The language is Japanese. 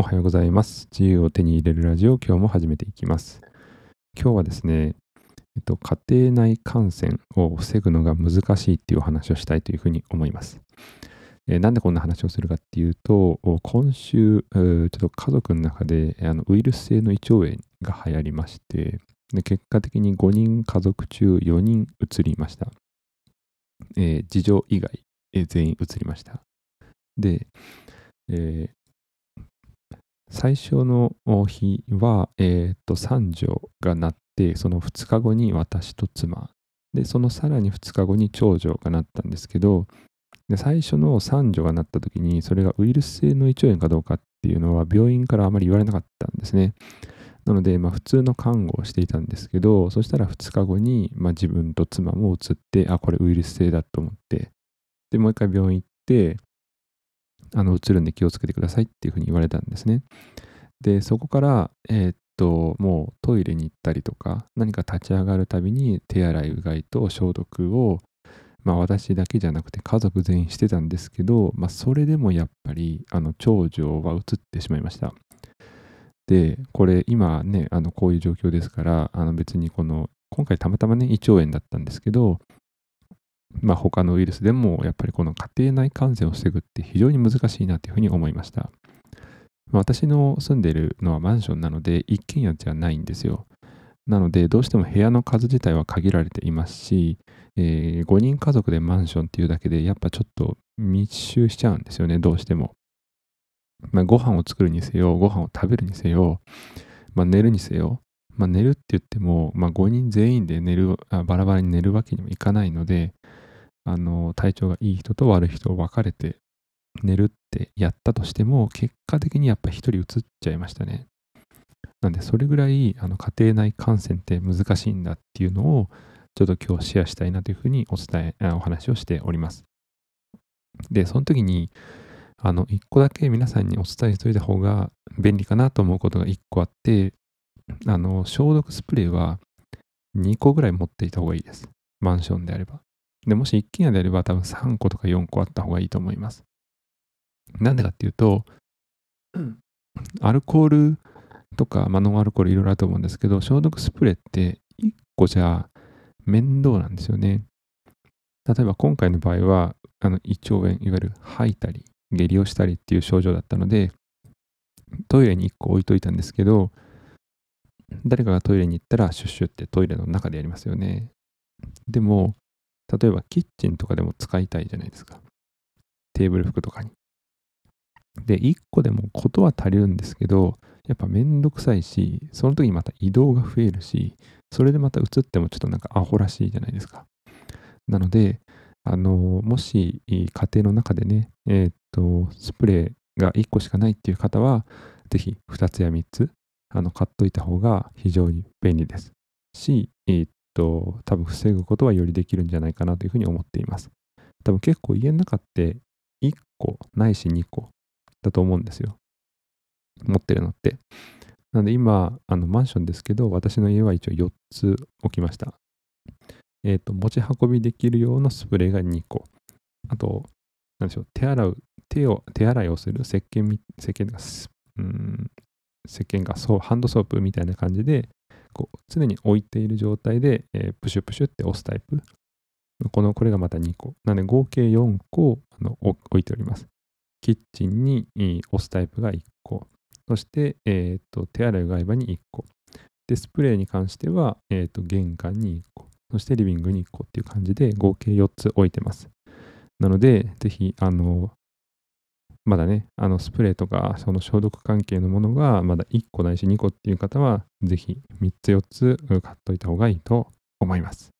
おはようございます。自由を手に入れるラジオ、今日も始めていきます。今日はですね、えっと、家庭内感染を防ぐのが難しいっていうお話をしたいというふうに思います。えなんでこんな話をするかっていうと、今週、ちょっと家族の中であのウイルス性の胃腸炎が流行りまして、で結果的に5人家族中4人移りました。えー次女以外、えー全員移りました。で、えー最初の日は、えー、と三女がなってその2日後に私と妻。でそのさらに2日後に長女がなったんですけど最初の三女がなった時にそれがウイルス性の胃腸炎かどうかっていうのは病院からあまり言われなかったんですね。なので、まあ、普通の看護をしていたんですけどそしたら2日後に、まあ、自分と妻も移ってあこれウイルス性だと思って。でもう一回病院行ってあの、映るんで気をつけてくださいっていうふうに言われたんですね。で、そこから、えーっと、もうトイレに行ったりとか、何か立ち上がるたびに手洗い、うがいと消毒を、まあ私だけじゃなくて家族全員してたんですけど、まあそれでもやっぱり、あの、長女は移ってしまいました。で、これ今ね、あの、こういう状況ですから、あの別にこの、今回たまたまね、胃腸炎だったんですけど、まあ、他のウイルスでもやっぱりこの家庭内感染を防ぐって非常に難しいなというふうに思いました。まあ私の住んでいるのはマンションなので一軒家じゃないんですよ。なのでどうしても部屋の数自体は限られていますし、え5人家族でマンションっていうだけでやっぱちょっと密集しちゃうんですよねどうしても。まあ、ご飯を作るにせよご飯を食べるにせよ、まあ、寝るにせよまあ、寝るって言っても、まあ、5人全員で寝るあバラバラに寝るわけにもいかないのであの体調がいい人と悪い人を分かれて寝るってやったとしても結果的にやっぱ1人移っちゃいましたね。なんでそれぐらいあの家庭内感染って難しいんだっていうのをちょっと今日シェアしたいなというふうにお伝えお話をしております。でその時にあの1個だけ皆さんにお伝えしておいた方が便利かなと思うことが1個あってあの、消毒スプレーは2個ぐらい持っていた方がいいです。マンションであれば。で、もし一軒家であれば多分3個とか4個あった方がいいと思います。なんでかっていうと、アルコールとか、まあ、ノンアルコールいろいろあると思うんですけど、消毒スプレーって1個じゃ面倒なんですよね。例えば今回の場合は、あの胃腸炎、いわゆる吐いたり、下痢をしたりっていう症状だったので、トイレに1個置いといたんですけど、誰かがトイレに行ったらシュッシュってトイレの中でやりますよね。でも、例えばキッチンとかでも使いたいじゃないですか。テーブル服とかに。で、1個でもことは足りるんですけど、やっぱめんどくさいし、その時にまた移動が増えるし、それでまた映ってもちょっとなんかアホらしいじゃないですか。なので、あの、もし家庭の中でね、えーっと、スプレーが1個しかないっていう方は、ぜひ2つや3つあの買っといた方が非常に便利ですし、えーっと、多分防ぐことはよりできるんじゃないかなというふうに思っています。多分結構家の中って1個ないし2個だと思うんですよ。持ってるのって。なので今、あのマンションですけど、私の家は一応4つ置きました。えーっと、持ち運びできる用のスプレーが2個。あと、なんでしょう、手洗う、手を、手洗いをする石鹸、石鹸が、うん、石鹸がそうハンドソープみたいな感じでこう常に置いている状態で、えープシュプシュって押すタイプ。このこれがまた2個。なので合計4個あの置いております。キッチンに押すタイプが1個。そして、えーと手洗いうがい場に1個。でスプレーに関しては、えーと玄関に1個。そしてリビングに1個っていう感じで合計4つ置いてます。なのでぜひあのまだね、あのスプレーとかその消毒関係のものがまだ1個ないし2個っていう方は、ぜひ3つ4つ買っといた方がいいと思います。